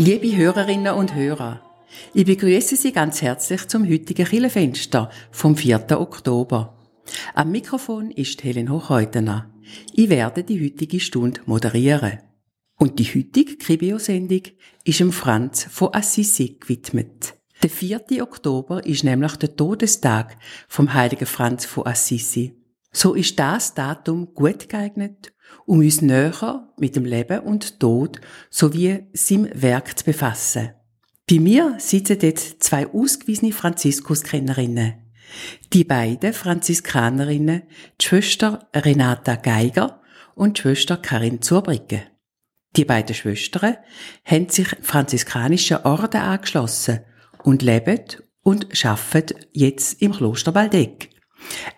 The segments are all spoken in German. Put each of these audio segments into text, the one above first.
Liebe Hörerinnen und Hörer, ich begrüße Sie ganz herzlich zum heutigen Kirchenfenster vom 4. Oktober. Am Mikrofon ist Helen Hochheutener. Ich werde die heutige Stunde moderieren. Und die heutige Kribio-Sendung ist dem Franz von Assisi gewidmet. Der 4. Oktober ist nämlich der Todestag vom heiligen Franz von Assisi. So ist das Datum gut geeignet, um uns näher mit dem Leben und Tod sowie seinem Werk zu befassen. Bei mir sitzen dort zwei ausgewiesene Franziskuskennerinnen. Die beiden Franziskanerinnen, die Schwester Renata Geiger und die Schwester Karin Zurbricke. Die beiden Schwestern haben sich franziskanischen Orden angeschlossen und leben und arbeiten jetzt im Kloster Waldeck.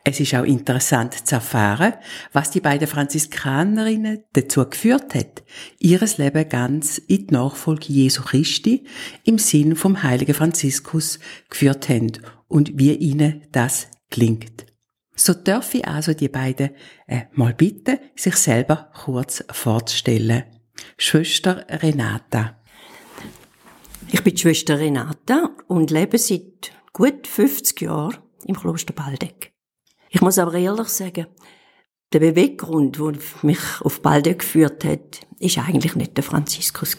Es ist auch interessant zu erfahren, was die beiden Franziskanerinnen dazu geführt hat, ihres Leben ganz in die Nachfolge Jesu Christi im Sinn vom heiligen Franziskus geführt haben und wie ihnen das klingt. So darf ich also die beiden äh, mal bitten, sich selber kurz vorzustellen. Schwester Renata. Ich bin Schwester Renata und lebe seit gut 50 Jahren im Kloster Baldeck. Ich muss aber ehrlich sagen, der Beweggrund, der mich auf Baldeck geführt hat, ist eigentlich nicht der Franziskus.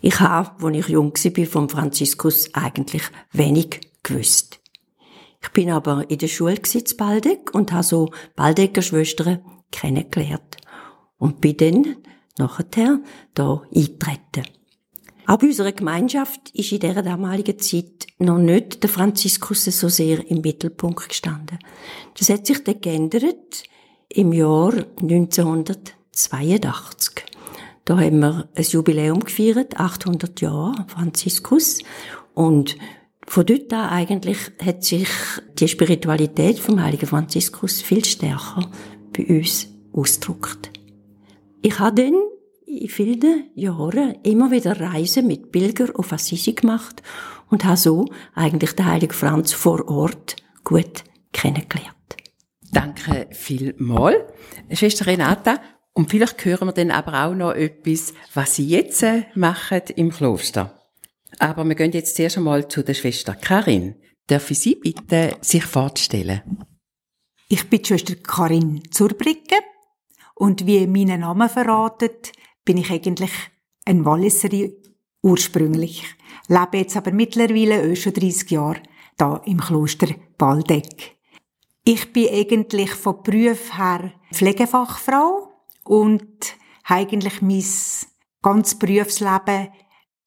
Ich habe, als ich jung war, vom Franziskus eigentlich wenig gewusst. Ich bin aber in der Schule in Baldeck und habe so Baldecker Schwestern kennengelernt. Und bin dann nachher da eingetreten. Auch bei unserer Gemeinschaft ist in dieser damaligen Zeit noch nicht der Franziskus so sehr im Mittelpunkt gestanden. Das hat sich dann geändert im Jahr 1982. Da haben wir ein Jubiläum gefeiert, 800 Jahre Franziskus. Und von dort an eigentlich hat sich die Spiritualität vom heiligen Franziskus viel stärker bei uns ausgedrückt. Ich habe dann in vielen Jahren immer wieder Reisen mit Pilger auf Assisi gemacht und habe so eigentlich den heiligen Franz vor Ort gut kennengelernt. Danke vielmals, Schwester Renata. Und vielleicht hören wir dann aber auch noch etwas, was Sie jetzt äh, machen im Kloster. Aber wir gehen jetzt zuerst einmal zu der Schwester Karin. Darf ich Sie bitten, sich vorzustellen? Ich bin die Schwester Karin Zurbricke und wie mein Name verratet, bin ich eigentlich ein Walliserin ursprünglich. Lebe jetzt aber mittlerweile auch schon 30 Jahre da im Kloster Baldeck. Ich bin eigentlich von Beruf her Pflegefachfrau und habe eigentlich mein ganzes Berufsleben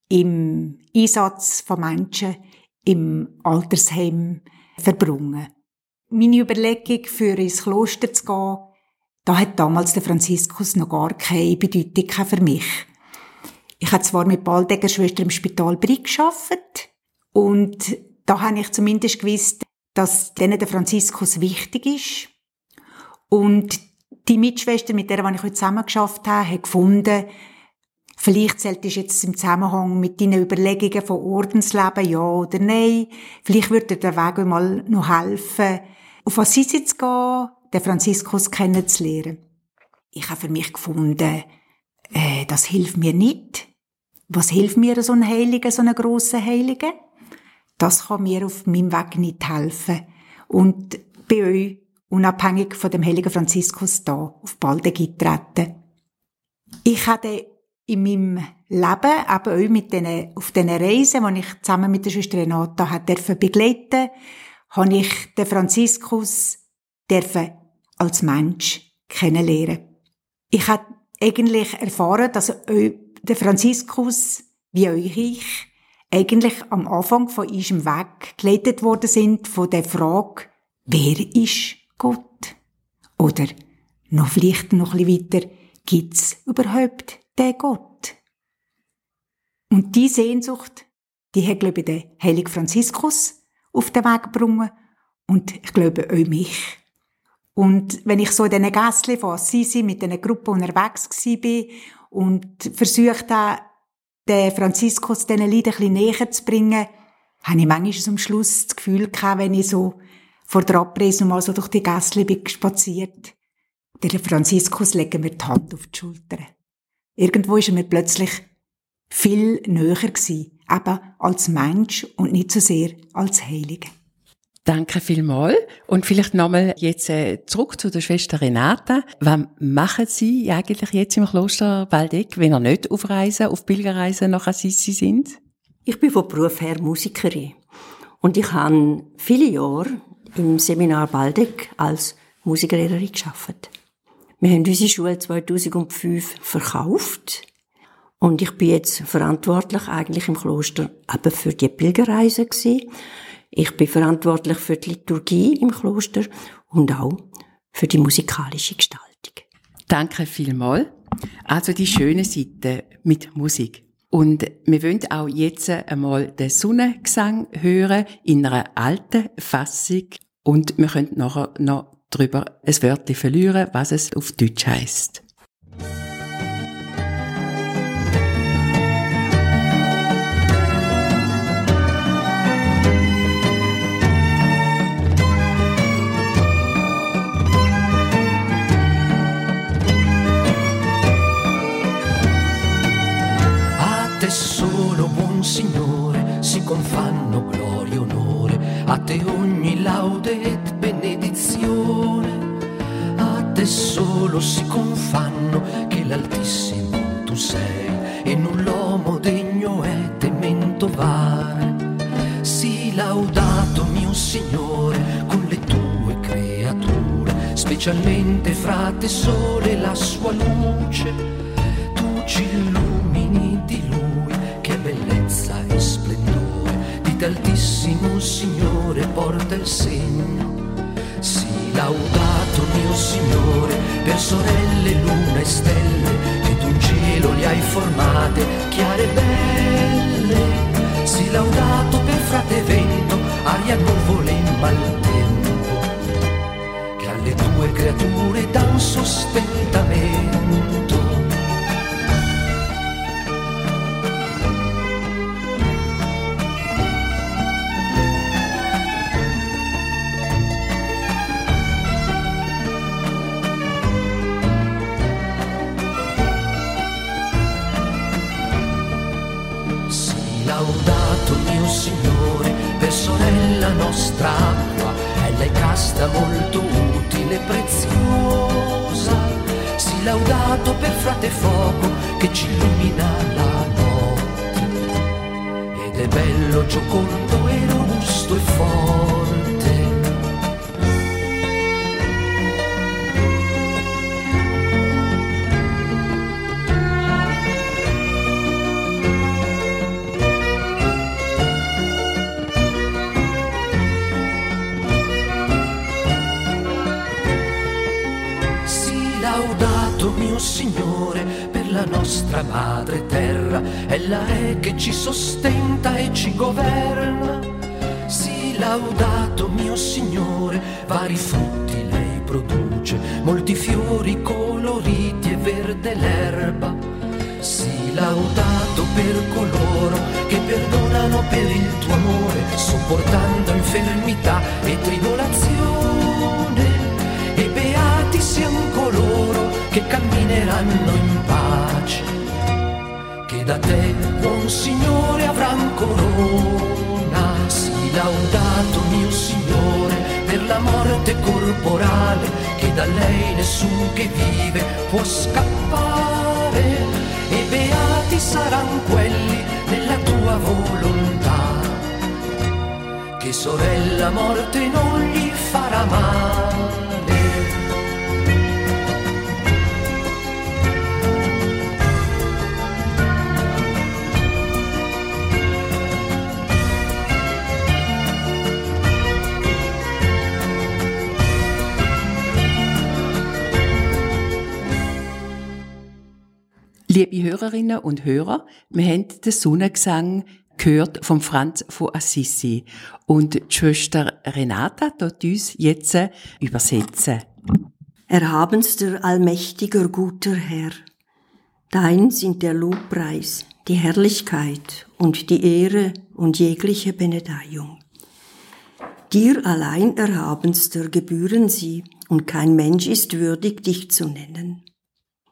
im Einsatz von Menschen im Altersheim verbrungen. Meine Überlegung, für ins Kloster zu gehen, da hat damals der Franziskus noch gar keine Bedeutung für mich. Ich habe zwar mit Baldegger Schwester im Spital Brig geschafft und da habe ich zumindest gewusst, dass denen der Franziskus wichtig ist. Und die Mitschwester, mit der ich heute zusammen geschafft habe, hat gefunden, vielleicht sollte ich jetzt im Zusammenhang mit deinen Überlegungen von Ordensleben ja oder nein, vielleicht würde der Weg mal noch helfen, auf Assisi zu gehen, den Franziskus kennenzulernen. Ich habe für mich gefunden, äh, das hilft mir nicht. Was hilft mir so ein Heiliger, so ein grosser Heiliger? Das kann mir auf meinem Weg nicht helfen. Und bei euch, unabhängig von dem heiligen Franziskus, da auf Balde getreten. Ich hatte in meinem Leben, aber auch mit den, auf diesen Reisen, die ich zusammen mit der Schwester Renata begleiten habe ich den Franziskus als Mensch kennenlernen. Ich habe eigentlich erfahren, dass der Franziskus, wie euch ich, eigentlich am Anfang von ihrem Weg geleitet worden sind von der Frage, wer ist Gott? Oder noch vielleicht noch ein bisschen weiter, gibt's überhaupt den Gott? Und die Sehnsucht, die hat, glaube ich, der heilige Franziskus auf den Weg gebracht und ich glaube auch mich. Und wenn ich so in diesen Gässchen von Assisi mit diesen Gruppen unterwegs war und versucht habe, den Franziskus diesen Leuten ein bisschen näher zu bringen, habe ich manchmal am Schluss das Gefühl gehabt, wenn ich so vor der Abreise mal so durch die Gässchen bin spaziert, der Franziskus legt mir die Hand auf die Schulter. Irgendwo ist er mir plötzlich viel näher gewesen, eben als Mensch und nicht so sehr als Heilige. Danke vielmals. Und vielleicht nochmal jetzt äh, zurück zu der Schwester Renata. Was machen Sie eigentlich jetzt im Kloster Waldeck, wenn ihr nicht auf Reisen, auf Pilgerreisen nach Assisi sind? Ich bin von Beruf her Musikerin. Und ich habe viele Jahre im Seminar Waldeck als Musiklehrerin gearbeitet. Wir haben unsere Schule 2005 verkauft. Und ich bin jetzt verantwortlich eigentlich im Kloster eben für die Pilgerreisen gewesen. Ich bin verantwortlich für die Liturgie im Kloster und auch für die musikalische Gestaltung. Danke vielmals. Also die schöne Seite mit Musik. Und wir wollen auch jetzt einmal den Sonnengesang hören in einer alten Fassung. Und wir können nachher noch darüber ein Wörtchen verlieren, was es auf Deutsch heißt. Confanno gloria e onore, a te ogni laude ed benedizione, a te solo si confanno che l'Altissimo tu sei. E non l'uomo degno è temento vare. Sii laudato mio Signore con le tue creature, specialmente fra te sole la sua luce, tu ci illumini altissimo Signore porta il segno. Sii laudato mio Signore per sorelle, luna e stelle, che tu in cielo li hai formate, chiare e belle. Sii laudato per frate vento, aria, nuvole e maltempo, che alle tue creature dan sostentamento. Nostra acqua, ella è casta molto utile e preziosa. Si laudato per frate fuoco che ci illumina la notte. Ed è bello, giocondo e robusto e forte. Signore, per la nostra madre terra, ella è che ci sostenta e ci governa. Sii laudato mio Signore, vari frutti lei produce, molti fiori coloriti e verde l'erba. Sii laudato per coloro che perdonano per il tuo amore, sopportando infermità e tribolazione. Beati siano coloro che cammineranno in pace, che da te, buon Signore, avran corona. Sii laudato, mio Signore, per la morte corporale, che da lei nessun che vive può scappare. E beati saranno quelli nella tua volontà, che sorella morte non gli farà male. Liebe Hörerinnen und Hörer, wir haben den Sonnengesang gehört vom Franz von Assisi. Und die Schwester Renata tut uns jetzt übersetzen. Erhabenster, allmächtiger, guter Herr, dein sind der Lobpreis, die Herrlichkeit und die Ehre und jegliche Benedeiung. Dir allein, Erhabenster, gebühren sie, und kein Mensch ist würdig, dich zu nennen.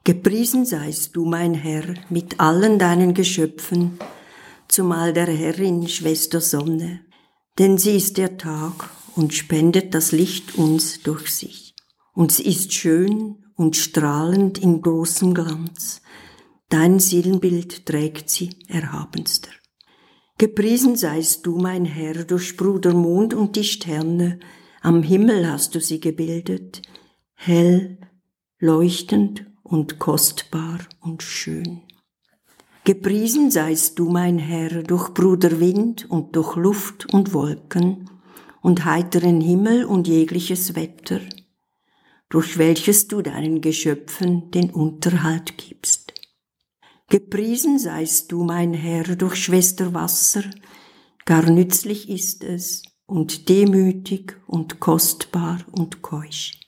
Gepriesen seist du, mein Herr, mit allen deinen Geschöpfen, zumal der Herrin Schwester Sonne, denn sie ist der Tag und spendet das Licht uns durch sich. Und sie ist schön und strahlend in großem Glanz. Dein Seelenbild trägt sie erhabenster. Gepriesen seist du, mein Herr, durch Bruder Mond und die Sterne, am Himmel hast du sie gebildet, hell, leuchtend und kostbar und schön. Gepriesen seist du, mein Herr, durch Bruder Wind und durch Luft und Wolken und heiteren Himmel und jegliches Wetter, durch welches du deinen Geschöpfen den Unterhalt gibst. Gepriesen seist du, mein Herr, durch Schwester Wasser, gar nützlich ist es und demütig und kostbar und keusch.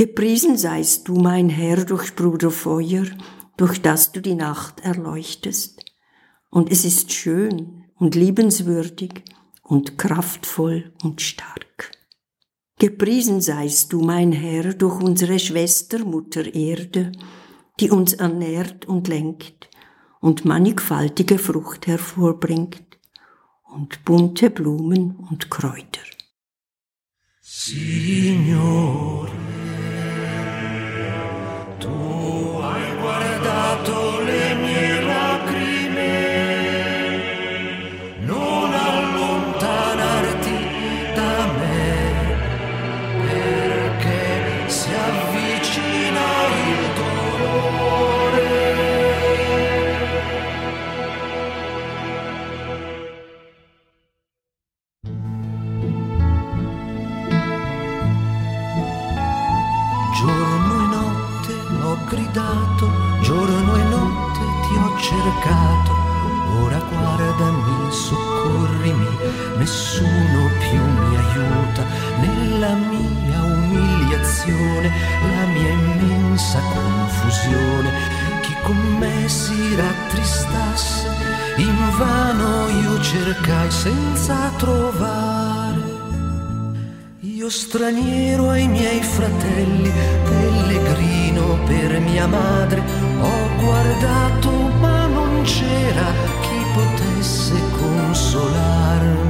Gepriesen seist du, mein Herr, durch Bruder Feuer, durch das du die Nacht erleuchtest. Und es ist schön und liebenswürdig und kraftvoll und stark. Gepriesen seist du, mein Herr, durch unsere Schwester Mutter Erde, die uns ernährt und lenkt und mannigfaltige Frucht hervorbringt und bunte Blumen und Kräuter. Signore, mi aiuta nella mia umiliazione, la mia immensa confusione. Chi con me si rattristasse, invano io cercai senza trovare. Io straniero ai miei fratelli, pellegrino per mia madre, ho guardato ma non c'era chi potesse consolarmi.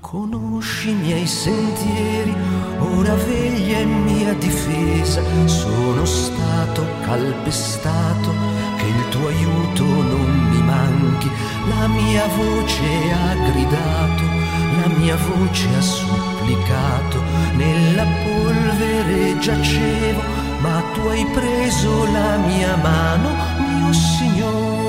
Conosci i miei sentieri, ora veglia in mia difesa, sono stato calpestato, che il tuo aiuto non mi manchi, la mia voce ha gridato, la mia voce ha supplicato, nella polvere giacevo, ma tu hai preso la mia mano, mio Signore.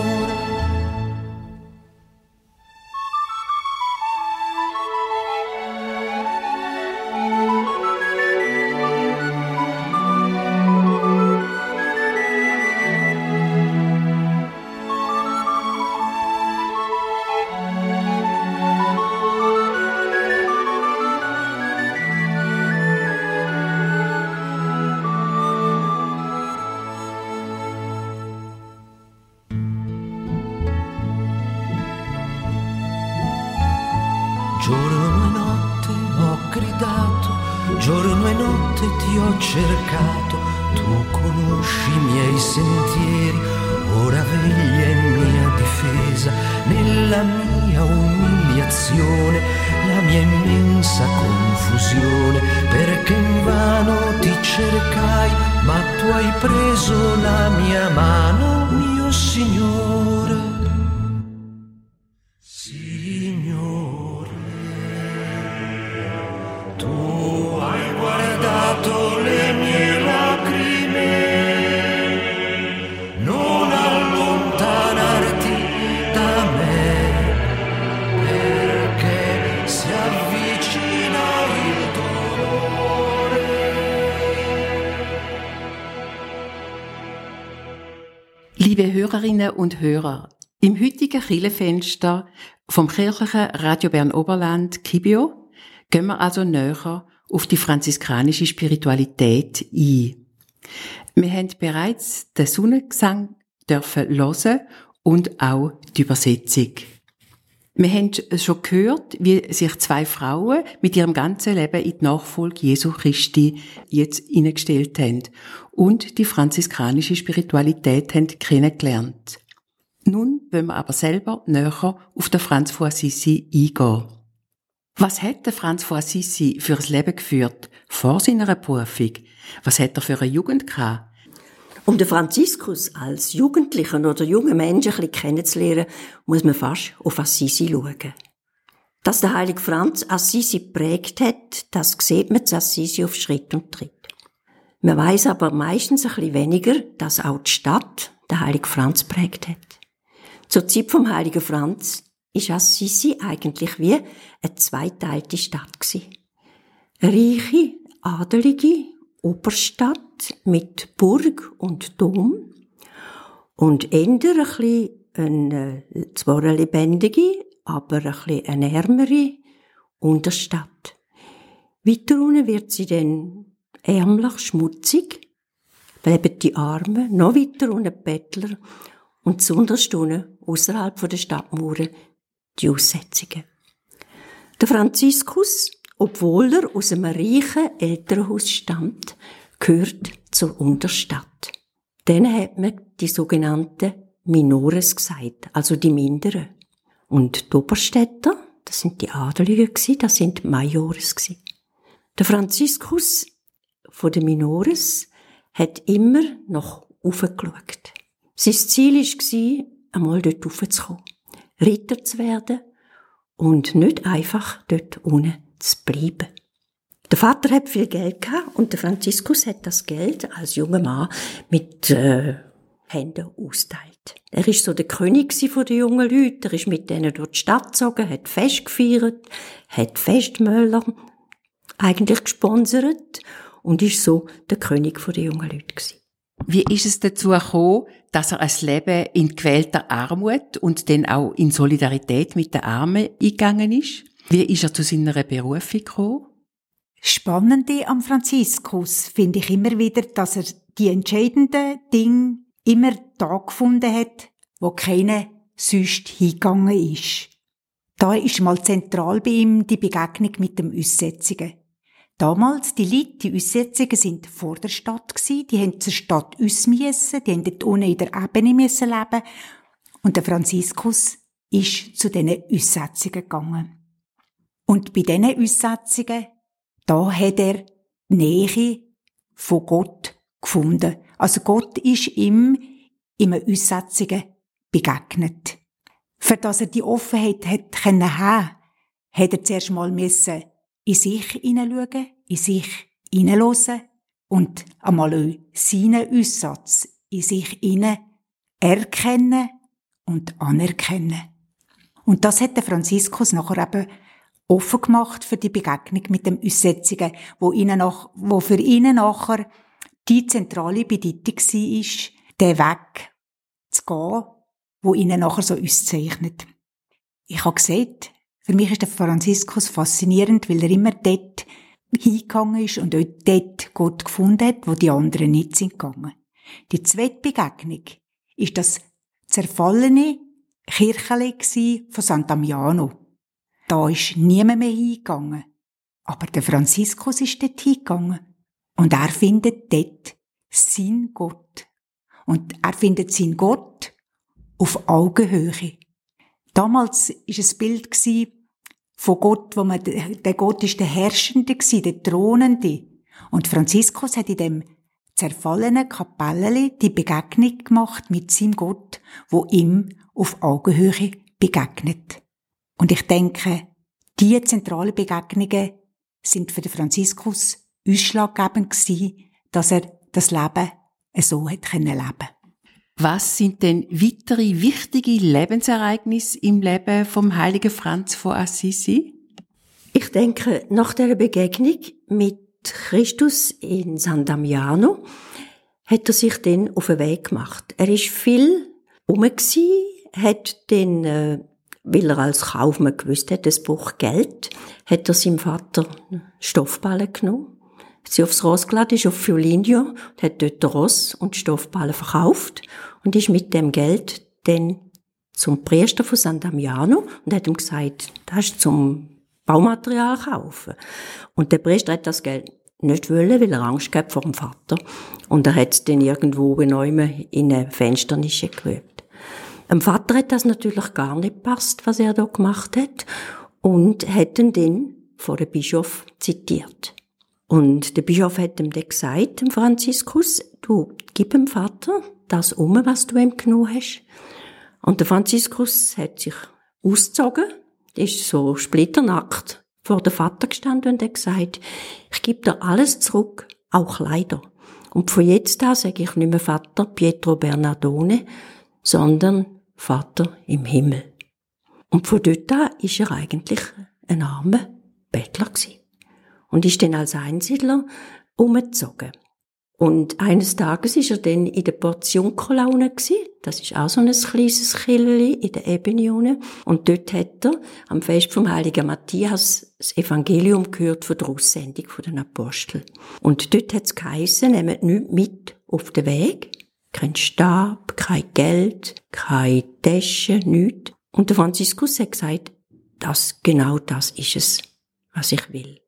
Tu hai preso la mia mano, mio Signore. Heutigen Kirchenfenster vom kirchlichen Radio Bern Oberland Kibio gehen wir also näher auf die franziskanische Spiritualität ein. Wir haben bereits den Sonnengesang dürfen hören und auch die Übersetzung. Wir haben schon gehört, wie sich zwei Frauen mit ihrem ganzen Leben in die Nachfolge Jesu Christi jetzt hineingestellt haben und die franziskanische Spiritualität haben kennengelernt. Nun wollen wir aber selber näher auf den Franz von Assisi eingehen. Was hat der Franz von Assisi für ein Leben geführt vor seiner Berufung? Was hat er für eine Jugend gehabt? Um den Franziskus als Jugendlichen oder jungen Menschen ein bisschen kennenzulernen, muss man fast auf Assisi schauen. Dass der heilige Franz Assisi prägt hat, das sieht man zu Assisi auf Schritt und Tritt. Man weiß aber meistens ein bisschen weniger, dass auch die Stadt der heilige Franz prägt hat. Zur Zeit vom heiligen Franz ist Assisi eigentlich wie eine zweiteilte Stadt gewesen. Eine reiche, adelige Oberstadt mit Burg und Dom und eher ein eine, zwar eine lebendige, aber ein bisschen eine ärmere Unterstadt. Weiter unten wird sie dann ärmlich, schmutzig, bleiben die Armen, noch weiter unten Bettler und zuunterst unten, außerhalb der Stadtmauern, die Aussetzungen. Der Franziskus, obwohl er aus einem reichen Elternhaus stammt, gehört zur Unterstadt. Dann hat man die sogenannten Minores gesagt, also die Minderen. Und die Oberstädter, das sind die Adeligen das sind die Majores Der Franziskus von den Minores hat immer noch aufgeschaut. Sein Ziel war, einmal dort raufzukommen, Ritter zu werden und nicht einfach dort unten zu bleiben. Der Vater hat viel Geld gehabt und der Franziskus hat das Geld als junger Mann mit äh, Händen austeilt. Er ist so der König von den jungen Leuten. Er ist mit denen durch die Stadt gezogen, hat Fest gefeiert, hat Festmöller eigentlich gesponsert und ist so der König von den jungen Leuten gewesen. Wie ist es dazu gekommen, dass er ein Leben in gewählter Armut und dann auch in Solidarität mit den Armen eingegangen ist? Wie ist er zu seiner Berufung gekommen? Spannende am Franziskus finde ich immer wieder, dass er die entscheidenden Dinge immer da gefunden hat, wo keine sonst hingegangen ist. Da ist mal zentral bei ihm die Begegnung mit dem Aussätzigen. Damals, die Leute, die Aussätzigen sind vor der Stadt gsi, die haben zur Stadt ausmiessen, die haben dort unten in der Ebene müssen leben. Und der Franziskus ist zu diesen Aussätzigen gegangen. Und bei diesen Aussetzungen da hat er die Nähe von Gott gefunden. Also Gott ist ihm in Aussetzungen begegnet. Für dass er die Offenheit hat können haben, hat er zuerst mal müssen in sich hineinschauen, in sich hineinhören und einmal auch seinen Aussatz in sich hinein erkennen und anerkennen. Und das hat der Franziskus nachher eben offen gemacht für die Begegnung mit dem Aussetzungen, wo, ihnen nach, wo für ihn nachher die zentrale Bedeutung war, ist, den Weg zu gehen, wo ihnen nachher so auszeichnet. Ich habe gesagt, für mich ist der Franziskus faszinierend, weil er immer dort hingegangen ist und auch dort Gott gefunden hat, wo die anderen nicht sind gegangen. Die zweite Begegnung ist das zerfallene Kircheli von Sant'Amiano. Da ist niemand mehr hingegangen. Aber der Franziskus ist dort hingegangen. Und er findet dort sein Gott. Und er findet sein Gott auf Augenhöhe. Damals ist es Bild von Gott, wo man, der Gott ist der Herrschende der Thronende. Und Franziskus hat in dem zerfallenen Kapelleli die Begegnung gemacht mit seinem Gott, wo ihm auf Augenhöhe begegnet. Und ich denke, diese zentralen Begegnungen sind für den Franziskus ausschlaggebend gewesen, dass er das Leben so hat leben. Was sind denn weitere wichtige Lebensereignisse im Leben vom heiligen Franz von Assisi? Ich denke, nach der Begegnung mit Christus in San Damiano hat er sich dann auf den Weg gemacht. Er ist viel rum hat dann äh, weil er als Kaufmann gewusst hat, es braucht Geld, hat er seinem Vater Stoffballen genommen, sie aufs Ross geladen, ist auf Fiolinio, und hat dort Ross und Stoffballen verkauft und ist mit dem Geld dann zum Priester von San Damiano und hat ihm gesagt, das ist zum Baumaterial kaufen. Und der Priester hat das Geld nicht wollen, weil er Angst gehabt vor dem Vater. Und er hat es dann irgendwo genäumt in eine Fensternische gerübt. Dem Vater hat das natürlich gar nicht passt, was er da gemacht hat. Und hat ihn dann vor dem Bischof zitiert. Und der Bischof hat ihm dann gesagt, dem Franziskus, du, gib dem Vater das um, was du ihm genommen hast. Und der Franziskus hat sich ausgezogen, ist so splitternackt vor der Vater gestanden und hat gesagt, ich gebe dir alles zurück, auch Kleider. Und von jetzt an sage ich nicht mehr Vater Pietro Bernardone, sondern Vater im Himmel. Und von dort an ist er eigentlich ein armer Bettler gewesen. Und ist dann als Einsiedler umgezogen. Und eines Tages ist er dann in der Portionkolaune gsi. Das ist auch so ein kleines Killeli in der Ebene Und dort hat er am Fest vom Heiligen Matthias das Evangelium gehört von der Aussendung den Apostel. Und dort hat es geheissen, nehmt nichts mit auf den Weg. Kein Stab, kein Geld, keine Tasche, nichts. Und der Franziskus hat gesagt, das, genau das ist es, was ich will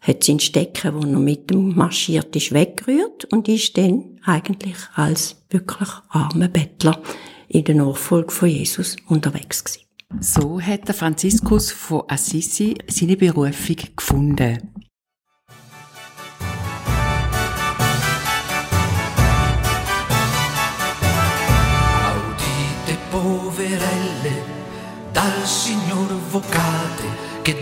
hat seinen Stecken, wo er mit dem marschiert ist, weggerührt und ist dann eigentlich als wirklich armer Bettler in der Nachfolge von Jesus unterwegs gewesen. So hat der Franziskus von Assisi seine Berufung gefunden. Audite poverelle dal Signor vocate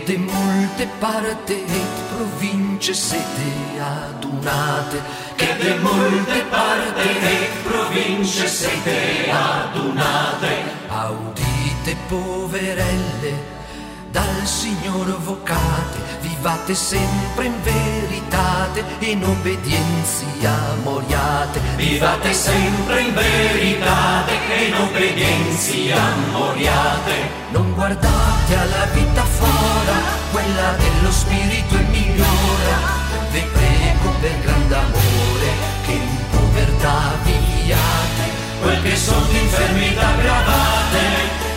de molte parti e province siete adunate, che de molte parti e province siete adunate, audite poverelle, dal Signore vocate, vivate sempre in veritate, in obbedienza moriate, vivate sempre in veritate, in obbedienza moriate, non guardate alla vita fora, quella dello spirito è migliora, vi prego per grande amore, che in povertà viviate, quel che sono infermità gravate,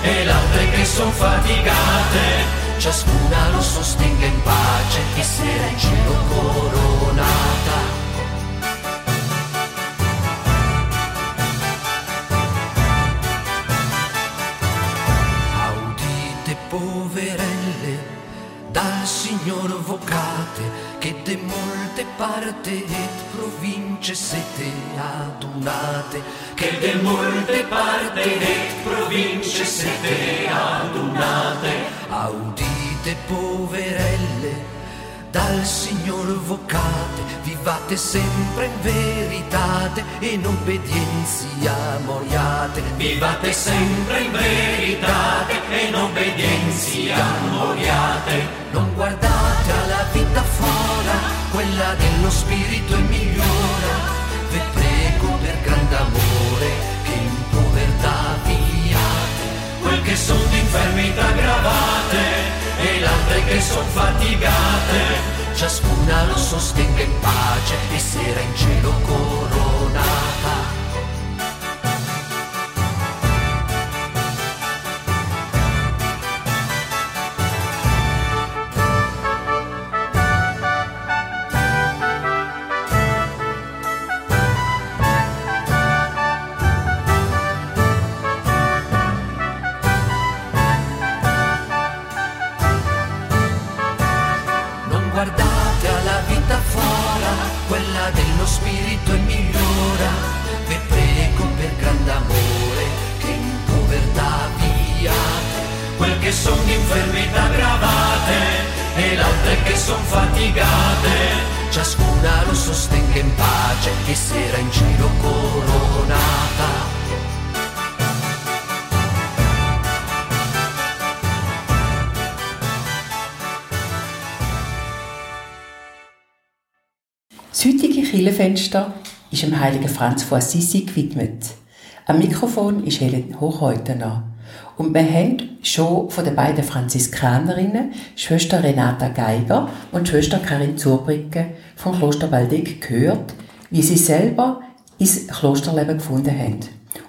e l'altre che son faticate, ciascuna lo sostenga in pace e sera in cielo coronata. Audite poverelle, dal Signor vocate, che de molte parti et province siete adunate, che de molte parti et province siete adunate, audite poverelle, dal Signor vocate, vivate sempre in veritate, in obbedienza moriate, vivate sempre in veritate, in obbedienza moriate, non guardate alla vita fora, quella dello spirito è migliora, vi prego per grande amore, che in povertà viviate, quel che sono di infermità gravate, e l'altre che son fatigate, ciascuna lo sostenga in pace e sera in cielo coronata. Heutige Kirchenfenster ist dem heiligen Franz von Assisi gewidmet. Am Mikrofon ist Helen Hochhäutener. Und wir haben schon von den beiden Franziskanerinnen, Schwester Renata Geiger und Schwester Karin Zurbricke vom Kloster Waldeck gehört, wie sie selber ins Klosterleben gefunden haben.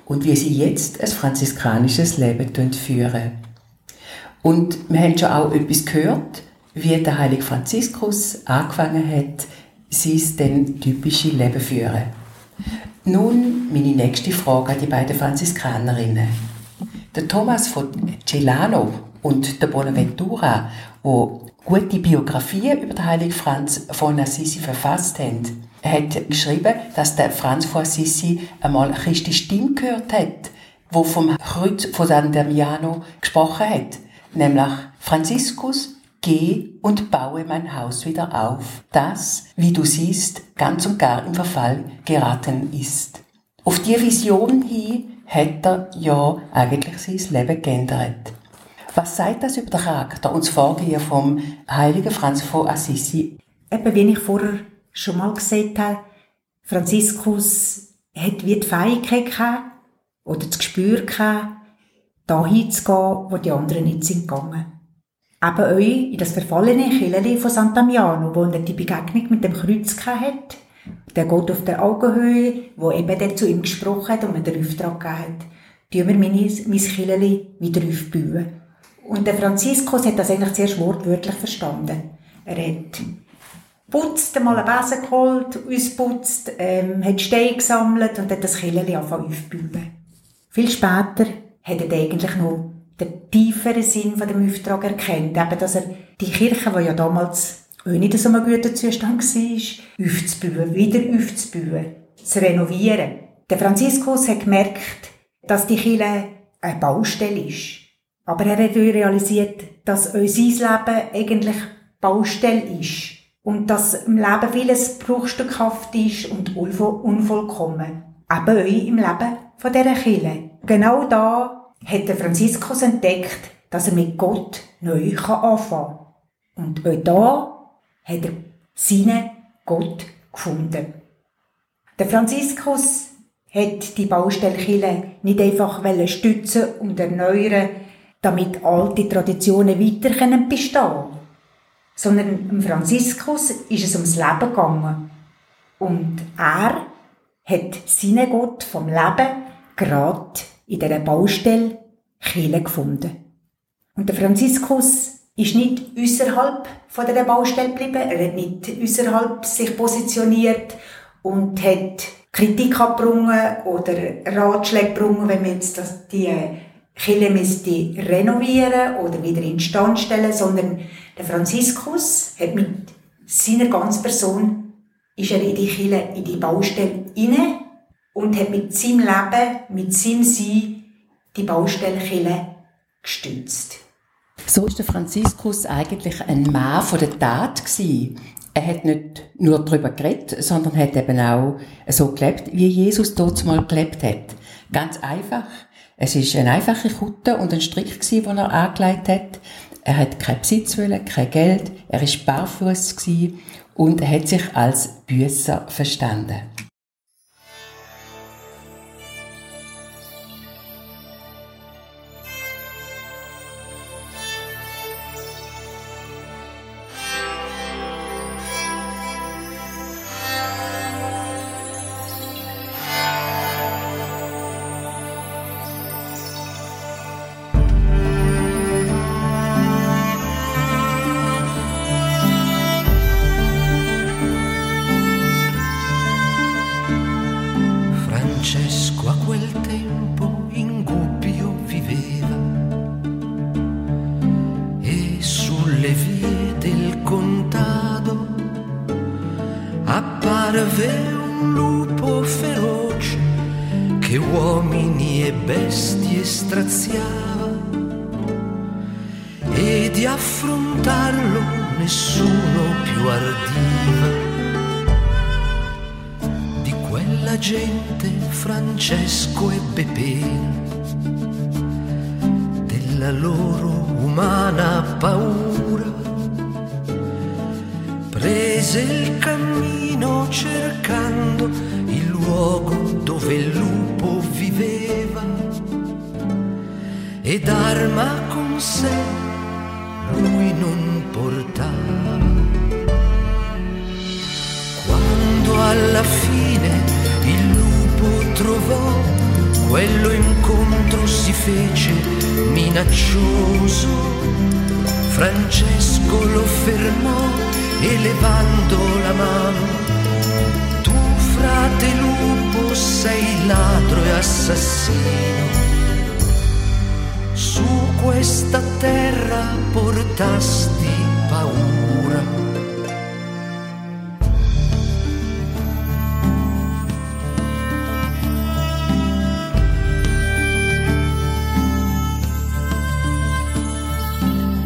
und wie sie jetzt ein franziskanisches Leben führen. Und wir haben schon auch etwas gehört, wie der heilige Franziskus angefangen hat, sein denn typische Leben führen. Nun meine nächste Frage an die beiden Franziskanerinnen. Der Thomas von Celano und der Bonaventura, wo gute Biografien über den heiligen Franz von Assisi verfasst haben, hat geschrieben, dass der Franz von Assisi einmal Christi Stimme gehört hat, wo vom Kreuz von San Damiano gesprochen hat, nämlich Franziskus, geh und baue mein Haus wieder auf, das, wie du siehst, ganz und gar im Verfall geraten ist. Auf die Vision hin hat er ja eigentlich sein Leben geändert. Was sagt das über den Charakter und das Vorgehen vom heiligen Franz von Assisi? Eben, wie ich vorher schon mal gesagt habe, Franziskus hat wie die Fähigkeit gehabt, oder das Gespür gehabt, dahin zu gehen, wo die anderen nicht sind gegangen. Eben euch in das verfallene Kirchli von Sant'Amiano, wo er die Begegnung mit dem Kreuz hat. Der Gott auf der Augenhöhe, wo eben der zu ihm gesprochen hat und mir den Auftrag gegeben hat. Tun wir mein, mein Kirchli wieder aufbauen. Und der Franziskus hat das eigentlich sehr wortwörtlich verstanden. Er hat putzt, einmal einen Besen geholt, ausputzt, ähm, hat Steine gesammelt und hat das Kirchli angefangen aufzubauen. Viel später hat er eigentlich noch den tieferen Sinn von dem Auftrag erkennt. Eben, dass er die Kirche, die ja damals auch nicht in so einem guten Zustand war, aufzubauen, wieder aufzubauen, zu renovieren. Der Franziskus hat gemerkt, dass die Kirche eine Baustelle ist. Aber er hat realisiert, dass auch sein Leben eigentlich Baustelle ist. Und dass im Leben vieles bruchstückhaft ist und unvollkommen. Eben auch im Leben von dieser Kirche. Genau da hat der Franziskus entdeckt, dass er mit Gott neu anfangen kann. Und auch da hat er seinen Gott gefunden. Der Franziskus hat die Baustellkille nicht einfach stützen und erneuern, damit alte Traditionen weiter bestehen können, sondern dem Franziskus ist es ums Leben gegangen. Und er hat seinen Gott vom Leben gerade in dieser Baustelle Kirche gefunden. Und der Franziskus ist nicht außerhalb von dieser Baustelle geblieben. Er hat nicht außerhalb sich positioniert und hat Kritik abgebrungen oder Ratschläge gebrungen, wenn man jetzt das, die Kirche müsste renovieren oder wieder instand stellen, sondern der Franziskus hat mit seiner ganzen Person ist er in die Kirche, in die Baustelle inne und hat mit seinem Leben, mit seinem Sein die Baustelle Kirche gestützt. So ist der Franziskus eigentlich ein Mann von der Tat gewesen. Er hat nicht nur darüber geredet, sondern hat eben auch so gelebt, wie Jesus dort mal gelebt hat. Ganz einfach. Es ist eine einfache Kutte und ein Strick gewesen, den er angelegt hat. Er hat kein Besitz wollen, kein Geld. Er ist barfuß und er hat sich als Büßer verstanden.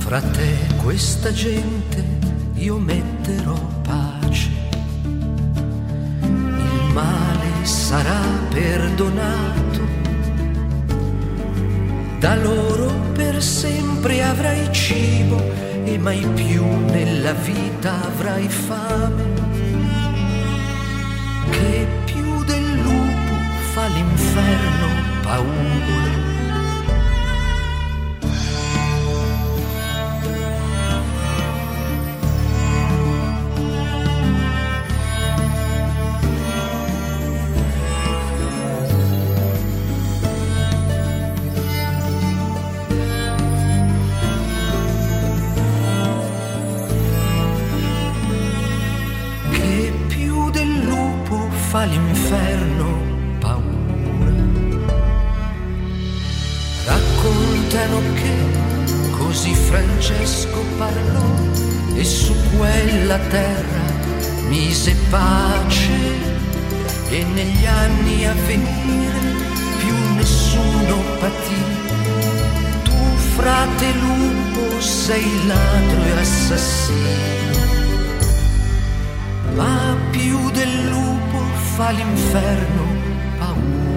Fra te questa gente io metterò pace. Il male sarà perdonato. Da loro per sempre avrai cibo e mai più nella vita avrai fame. Che più del lupo fa l'inferno paura. Pace e negli anni a venire più nessuno patì. Tu frate lupo sei ladro e assassino ma più del lupo fa l'inferno paura.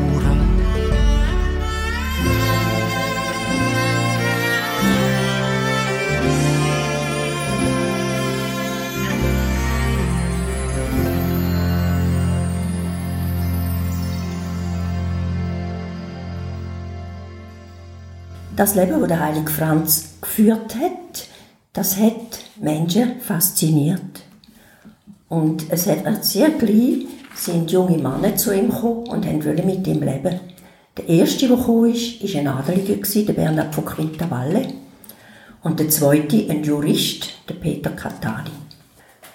Das Leben, das der heilige Franz geführt hat, das hat Menschen fasziniert. Und es hat sehr gleich sind junge Männer zu ihm gekommen und wollen mit ihm leben. Der erste, der ist, war ein Adeliger, der Bernhard von Quintavalle. Und der zweite, ein Jurist, der Peter Catani.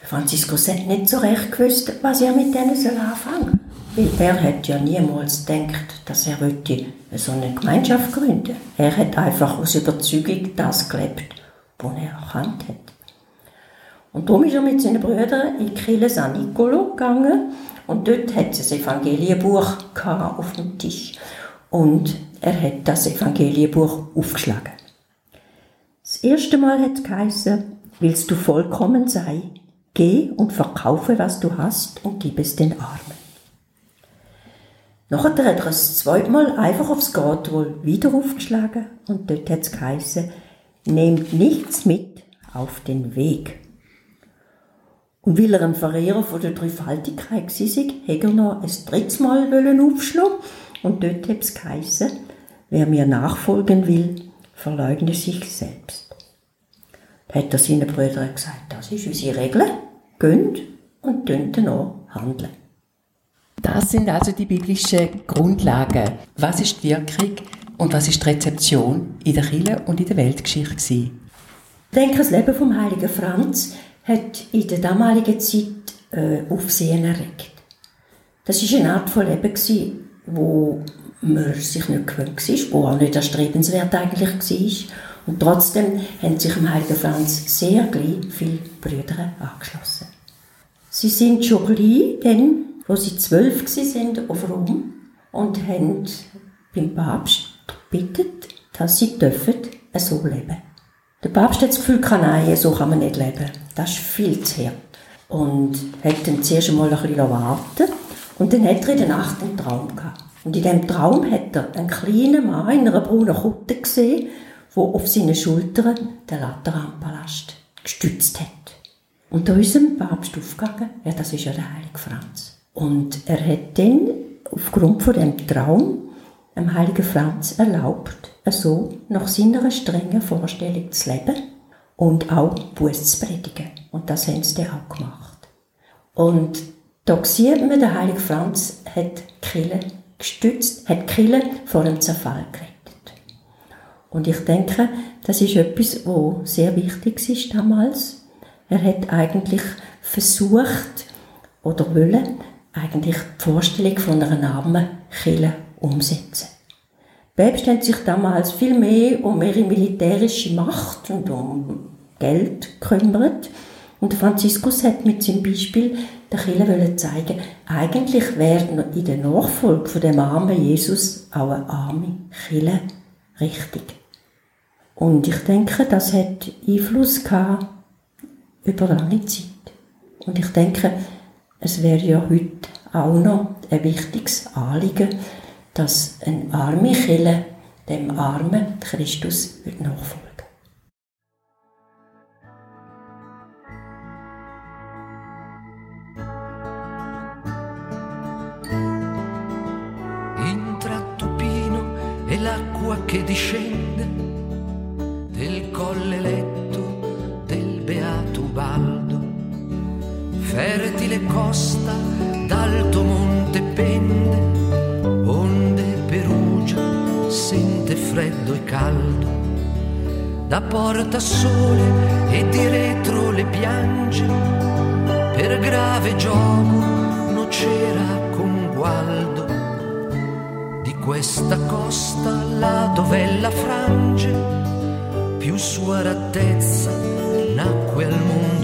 Francisco hat nicht so recht gewusst, was er mit denen anfangen soll. Weil er hat ja niemals gedacht, dass er wollte so eine Gemeinschaft gründen Er hat einfach aus Überzeugung das gelebt, was er erkannt hat. Und darum ist er mit seinen Brüdern in die San Nicolo gegangen und dort hat es ein Evangelienbuch auf dem Tisch. Und er hat das Evangelienbuch aufgeschlagen. Das erste Mal hat es geheißen, willst du vollkommen sein, geh und verkaufe, was du hast und gib es den Armen. Nachher hat er das zweite Mal einfach aufs Gratwohl wieder aufgeschlagen und dort hat es geheißen, nehmt nichts mit auf den Weg. Und weil er ein Verehrer von der Dreifaltigkeit war, hätte er noch ein drittes Mal aufschlagen Und dort hat es geheißen, wer mir nachfolgen will, verleugne sich selbst. Da hat er seinen Brüdern gesagt, das ist unsere Regel, gönnt und tönt noch handeln. Das sind also die biblischen Grundlagen. Was ist die Wirkung und was ist die Rezeption in der Kirche und in der Weltgeschichte gewesen? Ich denke, das Leben vom heiligen Franz hat in der damaligen Zeit äh, Aufsehen erregt. Das war eine Art von Leben, gewesen, wo man sich nicht gewöhnt war, wo auch nicht erstrebenswert eigentlich war. Und trotzdem haben sich dem Heiligen Franz sehr gleich viele Brüder angeschlossen. Sie sind schon gleich, dann, wo sie zwölf waren, auf Rom und haben beim Papst gebeten, dass sie dürfen so leben Der Papst hat das Gefühl, nein, so kann man nicht leben. Das ist viel zu hart. Und hat dann zuerst einmal ein bisschen warten und dann hat er in der Nacht einen Traum gehabt. Und in diesem Traum hat er einen kleinen Mann in einer braunen Kutte gesehen, der auf seinen Schultern den Lateranpalast gestützt hat. Und da ist dem Papst aufgegangen, ja, das ist ja der Heilige Franz. Und er hat dann aufgrund von dem Traum dem Heiligen Franz erlaubt, so nach seiner strengen Vorstellung zu leben und auch Buß zu predigen. Und das haben sie dann auch gemacht. Und da sieht man, der Heilige Franz hat Kirche gestützt, hat Kirche vor dem Zerfall gerettet. Und ich denke, das ist etwas, wo sehr wichtig ist damals. Er hat eigentlich versucht oder wollen eigentlich die Vorstellung von einer armen Kirche umsetzen. Die Päpste haben sich damals viel mehr um ihre militärische Macht und um Geld gekümmert. Und Franziskus hat mit seinem Beispiel der Kirche zeigen, eigentlich wäre in der Nachfolge von dem armen Jesus auch eine arme Kirche richtig. Und ich denke, das hat Einfluss gehabt über lange Zeit. Und ich denke, es wäre ja heute auch noch ein wichtiges Anliegen, dass ein arme Kirche dem armen Christus nachfolgt. e l'acqua che discende fertile costa d'alto monte pende, onde Perugia sente freddo e caldo, da porta sole e di retro le piange, per grave gioco nocera con gualdo. Questa costa la frange, più sua rattezza nacque al mondo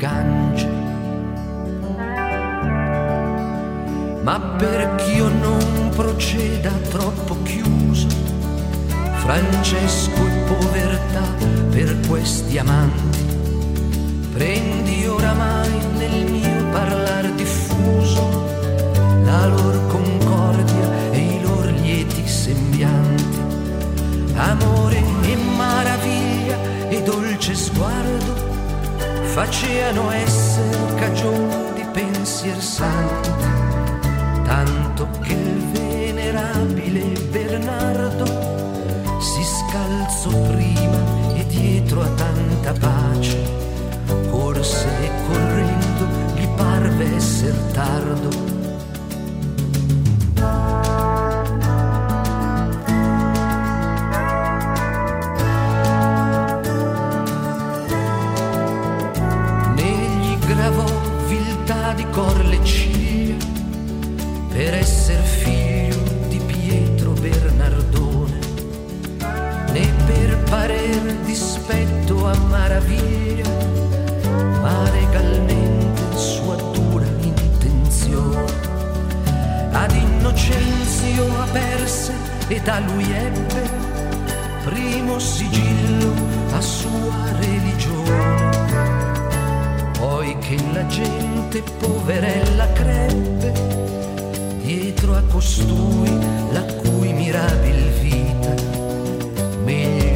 Gange. Ma per ch'io non proceda troppo chiuso, Francesco e povertà per questi amanti, prendi oramai nel mio parlar diffuso la lor concordia e i lor lieti sembianti, amore e maraviglia e dolce sguardo faceano essere cagione di pensier santi, tanto che il venerabile Bernardo si scalzò prima e dietro a tanta pace, corse e correndo parve esser tardo. Che la gente poverella crebbe dietro a costui la cui mirabil vita meglio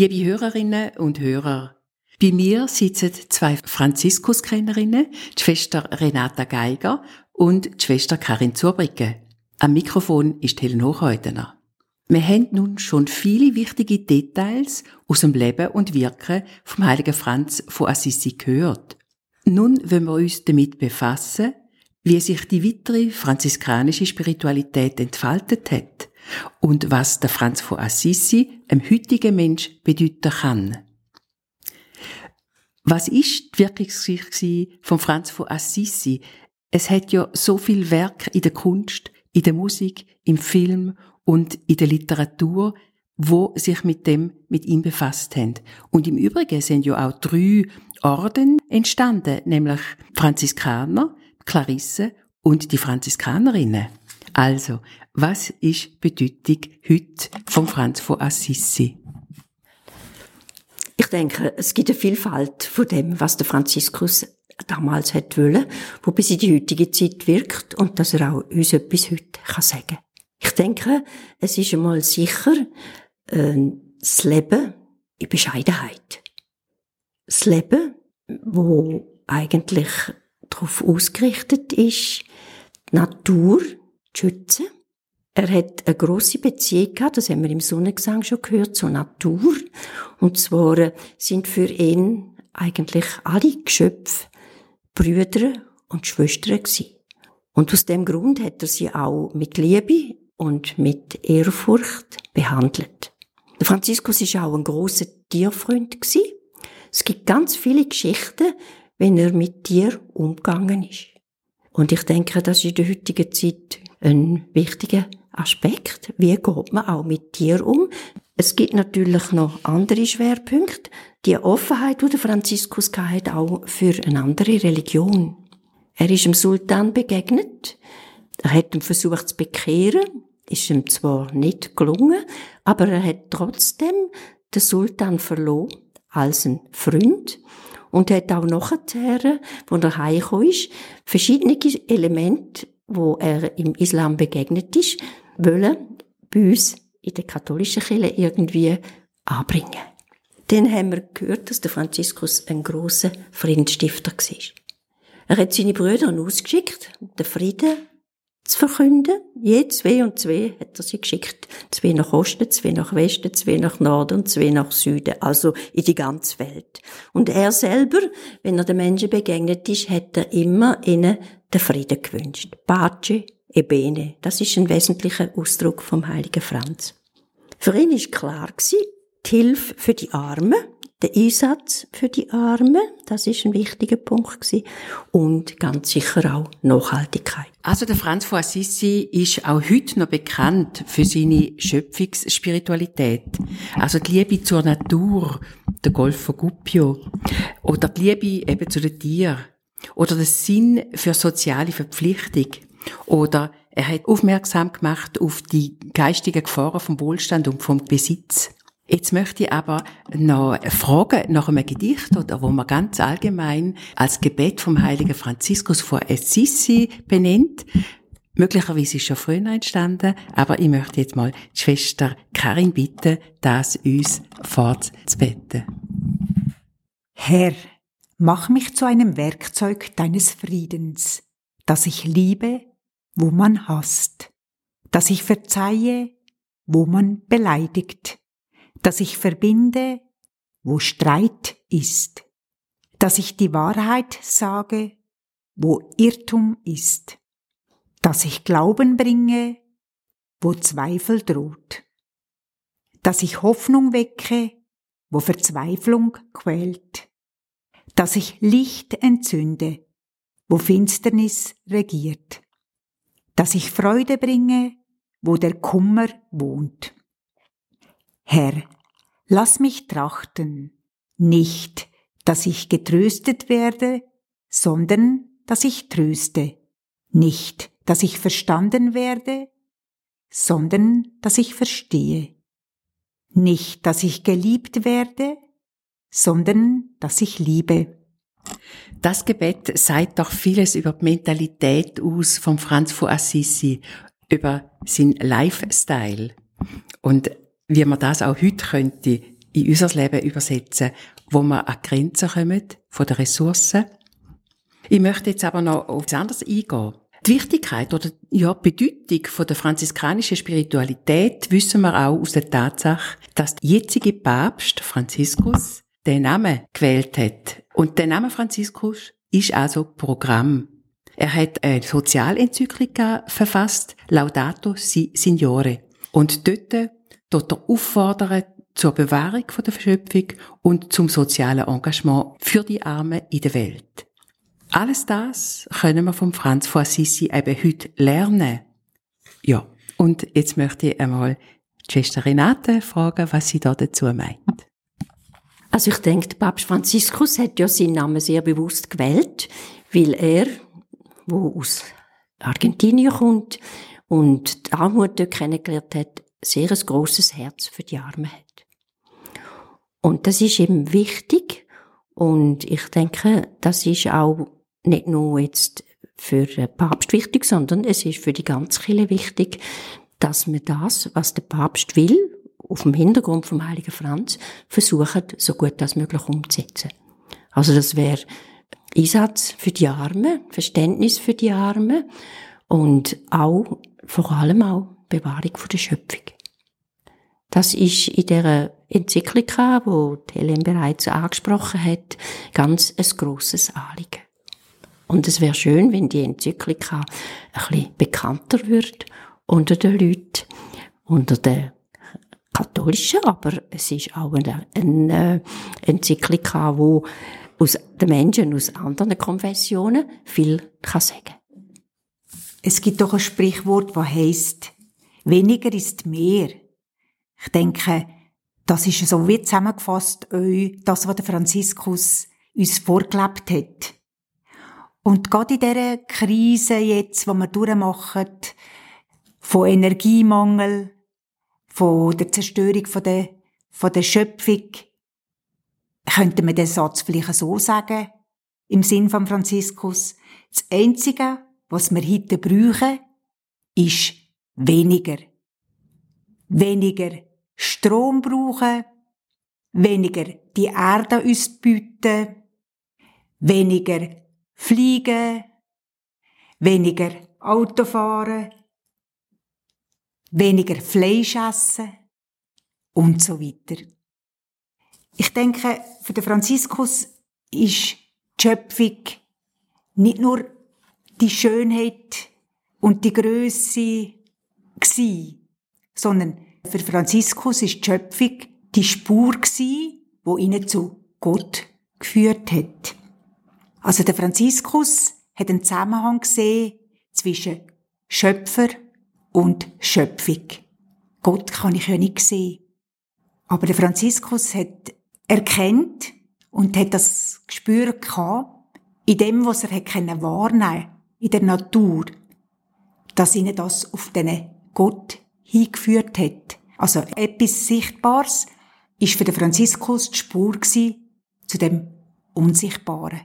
Liebe Hörerinnen und Hörer, bei mir sitzen zwei Franziskuskennerinnen, die Schwester Renata Geiger und die Schwester Karin Zurbricke. Am Mikrofon ist Helen Hochhäutener. Wir haben nun schon viele wichtige Details aus dem Leben und Wirken vom heiligen Franz von Assisi gehört. Nun wollen wir uns damit befassen, wie sich die weitere franziskanische Spiritualität entfaltet hat und was der Franz von Assisi einem heutigen Mensch bedeuten kann. Was ist die Wirkungsgeschichte von Franz von Assisi? Es hat ja so viel Werk in der Kunst, in der Musik, im Film und in der Literatur, wo sich mit dem, mit ihm befasst haben. Und im Übrigen sind ja auch drei Orden entstanden, nämlich Franziskaner, Clarisse und die Franziskanerinnen. Also, was ist Bedeutung heute von Franz von Assisi? Ich denke, es gibt eine Vielfalt von dem, was der Franziskus damals hat wollen, wo bis in die heutige Zeit wirkt und dass er auch uns etwas heute kann sagen Ich denke, es ist einmal sicher äh, das Leben in Bescheidenheit. Das Leben, wo eigentlich darauf ausgerichtet ist, die Natur zu schützen. Er hat eine grosse Beziehung gehabt, das haben wir im Sonnengesang schon gehört, zur Natur. Und zwar sind für ihn eigentlich alle Geschöpfe Brüder und Schwestern gewesen. Und aus dem Grund hat er sie auch mit Liebe und mit Ehrfurcht behandelt. Der Franziskus ist auch ein großer Tierfreund gewesen. Es gibt ganz viele Geschichten, wenn er mit Tier umgegangen ist. Und ich denke, das ist in der heutigen Zeit ein wichtiger Aspekt. Wie geht man auch mit Tier um? Es gibt natürlich noch andere Schwerpunkte. Die Offenheit, die der Franziskus hatte, auch für eine andere Religion. Er ist dem Sultan begegnet. Er hat ihn versucht zu bekehren. Ist ihm zwar nicht gelungen, aber er hat trotzdem den Sultan verloren als ein Freund und hat auch nachher, wo er heimgekommen ist, verschiedene Elemente, wo er im Islam begegnet ist, wollen bei uns in der katholischen Kirche irgendwie anbringen. Dann haben wir gehört, dass der Franziskus ein großer Friedensstifter war. Er hat seine Brüder ausgeschickt, den Frieden zu verkünden. Je zwei und zwei hat er sie geschickt. Zwei nach Osten, zwei nach Westen, zwei nach Norden und zwei nach Süden. Also in die ganze Welt. Und er selber, wenn er den Menschen begegnet ist, hat er immer ihnen den Frieden gewünscht. Pace e bene. Das ist ein wesentlicher Ausdruck vom heiligen Franz. Für ihn ist klar die Hilfe für die Armen, der Einsatz für die Armen, das ist ein wichtiger Punkt. Und ganz sicher auch Nachhaltigkeit. Also der Franz von Assisi ist auch heute noch bekannt für seine Schöpfungsspiritualität. Also die Liebe zur Natur, der Golf von Gubbio, oder die Liebe eben zu den Tieren, oder der Sinn für soziale Verpflichtung, oder er hat aufmerksam gemacht auf die geistigen Gefahren vom Wohlstand und vom Besitz. Jetzt möchte ich aber noch fragen nach einem Gedicht, oder wo man ganz allgemein als Gebet vom heiligen Franziskus von Assisi benennt. Möglicherweise ist schon früher entstanden, aber ich möchte jetzt mal die Schwester Karin bitten, das uns fortzubeten. Herr, mach mich zu einem Werkzeug deines Friedens, dass ich liebe, wo man hasst, dass ich verzeihe, wo man beleidigt, dass ich verbinde, wo Streit ist, dass ich die Wahrheit sage, wo Irrtum ist, dass ich Glauben bringe, wo Zweifel droht, dass ich Hoffnung wecke, wo Verzweiflung quält, dass ich Licht entzünde, wo Finsternis regiert, dass ich Freude bringe, wo der Kummer wohnt. Herr, lass mich trachten, nicht, dass ich getröstet werde, sondern dass ich tröste, nicht, dass ich verstanden werde, sondern dass ich verstehe, nicht, dass ich geliebt werde, sondern dass ich liebe. Das Gebet sagt doch vieles über die Mentalität aus von Franz von Assisi, über sein Lifestyle und wie man das auch heute könnte in unser Leben übersetzen, wo wir an Grenzen kommen von den Ressourcen. Ich möchte jetzt aber noch auf etwas anderes eingehen. Die Wichtigkeit oder ja, die Bedeutung von der franziskanischen Spiritualität wissen wir auch aus der Tatsache, dass der jetzige Papst Franziskus den Namen gewählt hat. Und der Name Franziskus ist also Programm. Er hat eine Sozialenzyklika verfasst, Laudato Si Signore. Und dort dort er auffordern zur Bewahrung der Schöpfung und zum sozialen Engagement für die Armen in der Welt. Alles das können wir vom Franz von Assisi eben heute lernen. Ja, und jetzt möchte ich einmal Schwester Renate fragen, was sie da dazu meint. Also ich denke, Papst Franziskus hat ja seinen Namen sehr bewusst gewählt, weil er, wo aus Argentinien kommt und die Armut dort kennengelernt hat, sehr ein grosses Herz für die Armen hat. Und das ist eben wichtig und ich denke, das ist auch nicht nur jetzt für den Papst wichtig, sondern es ist für die ganze Kirche wichtig, dass wir das, was der Papst will, auf dem Hintergrund vom Heiligen Franz, versuchen, so gut als möglich umzusetzen. Also das wäre Einsatz für die Armen, Verständnis für die Armen und auch, vor allem auch Bewahrung von der Schöpfung. Das ist in der Enzyklika, wo Helen bereits angesprochen hat, ganz ein grosses Anliegen. Und es wäre schön, wenn die Enzyklika ein bisschen bekannter wird unter den Leuten, unter den Katholischen, aber es ist auch eine, eine Enzyklika, wo aus den Menschen aus anderen Konfessionen viel kann sagen. Es gibt doch ein Sprichwort, das heißt: Weniger ist mehr. Ich denke, das ist so wie zusammengefasst das, was der Franziskus uns vorgelebt hat. Und gerade in dieser Krise jetzt, die wir durchmachen, von Energiemangel, von der Zerstörung von der, von der Schöpfung, könnte man den Satz vielleicht so sagen, im Sinn von Franziskus. Das Einzige, was wir heute brauchen, ist weniger. Weniger Strom brauchen, weniger die Erde uns bieten, weniger fliegen, weniger Auto fahren, weniger Fleisch essen und so weiter. Ich denke, für den Franziskus ist die Schöpfung nicht nur die Schönheit und die Größe gsi, sondern für Franziskus ist die Schöpfung die Spur gsi, wo ihn zu Gott geführt hat. Also der Franziskus hat einen Zusammenhang gesehen zwischen Schöpfer und Schöpfung. Gott kann ich ja nicht sehen. Aber der Franziskus hat erkennt und hat das Gespür gehabt, in dem, was er hat wahrnehmen in der Natur, dass ihn das auf den Gott hingeführt hat. Also etwas Sichtbares ist für den Franziskus die Spur zu dem Unsichtbaren.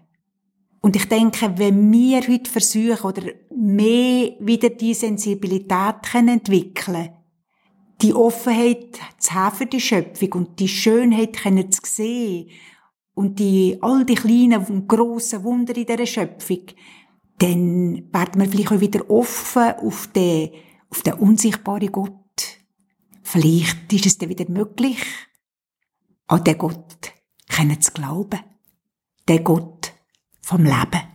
Und ich denke, wenn wir heute versuchen oder mehr wieder die Sensibilität entwickeln die Offenheit zu haben für die Schöpfung und die Schönheit können zu sehen und die, all die kleinen und grossen Wunder in dieser Schöpfung, dann werden wir vielleicht auch wieder offen auf den auf den unsichtbaren Gott. Vielleicht ist es dann wieder möglich, an den Gott zu glauben. Den Gott vom Leben.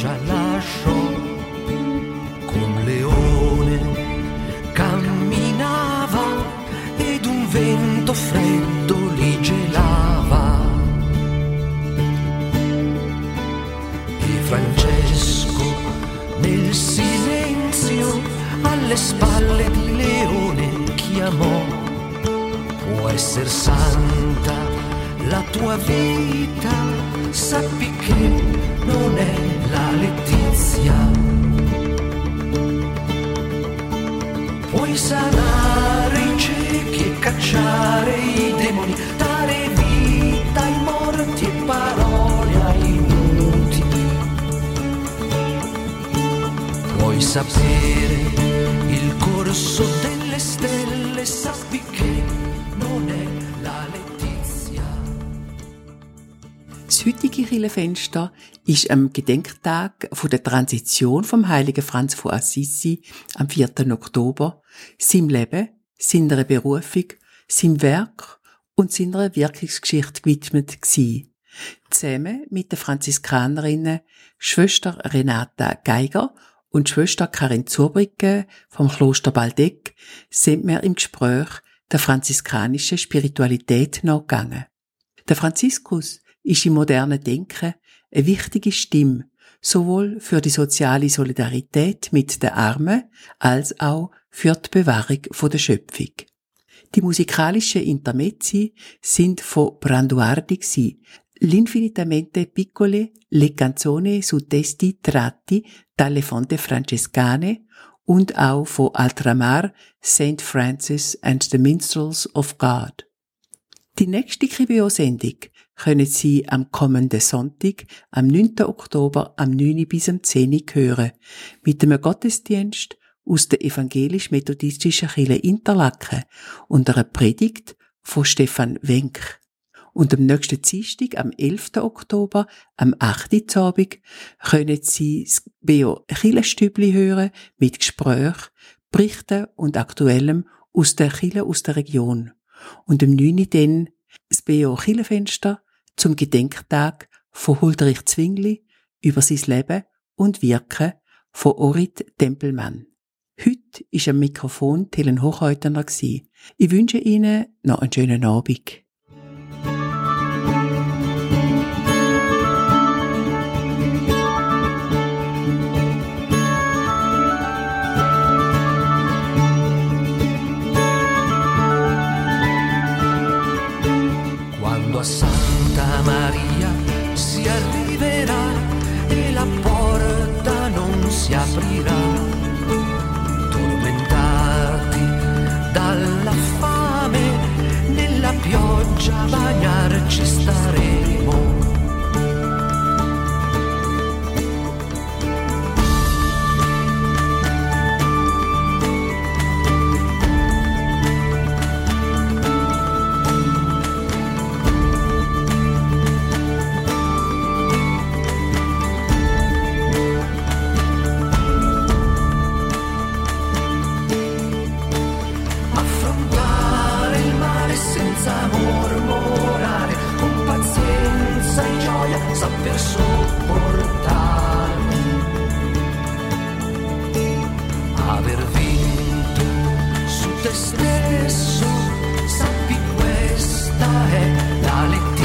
tra la ist am Gedenktag von der Transition vom heiligen Franz von Assisi am 4. Oktober seinem Leben, seiner Berufung, seinem Werk und seiner Wirkungsgeschichte gewidmet gewesen. Zusammen mit den Franziskanerinnen Schwester Renata Geiger und Schwester Karin Zurbricke vom Kloster Baldeck sind wir im Gespräch der franziskanischen Spiritualität nachgegangen. Der Franziskus ist im modernen Denken eine wichtige Stimme, sowohl für die soziale Solidarität mit den Armen als auch für die Bewahrung der Schöpfung. Die musikalischen Intermezzi sind von Branduardi gsi. L'infinitamente piccole le canzoni su testi tratti dalle fonte francescane und auch von Altramar, St. Francis and the Minstrels of God. Die nächste Kribio-Sendung können Sie am kommenden Sonntag, am 9. Oktober, am 9. bis am 10. Uhr hören, mit einem Gottesdienst aus der evangelisch-methodistischen Kirche Interlaken und einer Predigt von Stefan Wenk. Und am nächsten Dienstag, am 11. Oktober, am 8. Abend, können Sie das BO Kirchenstübli hören mit Gesprächen, Berichten und Aktuellem aus der Kirche aus der Region. Und am 9. dann das BO Kirchenfenster zum Gedenktag von Huldrich Zwingli über sein Leben und Wirken von Orit Tempelmann. Heute ist am Mikrofon Helen Hochhäutener. Ich wünsche Ihnen noch einen schönen Abend. Senza mormorare, con pazienza e gioia saper sopportare. Aver vinto su te stesso, sappi questa è la letizia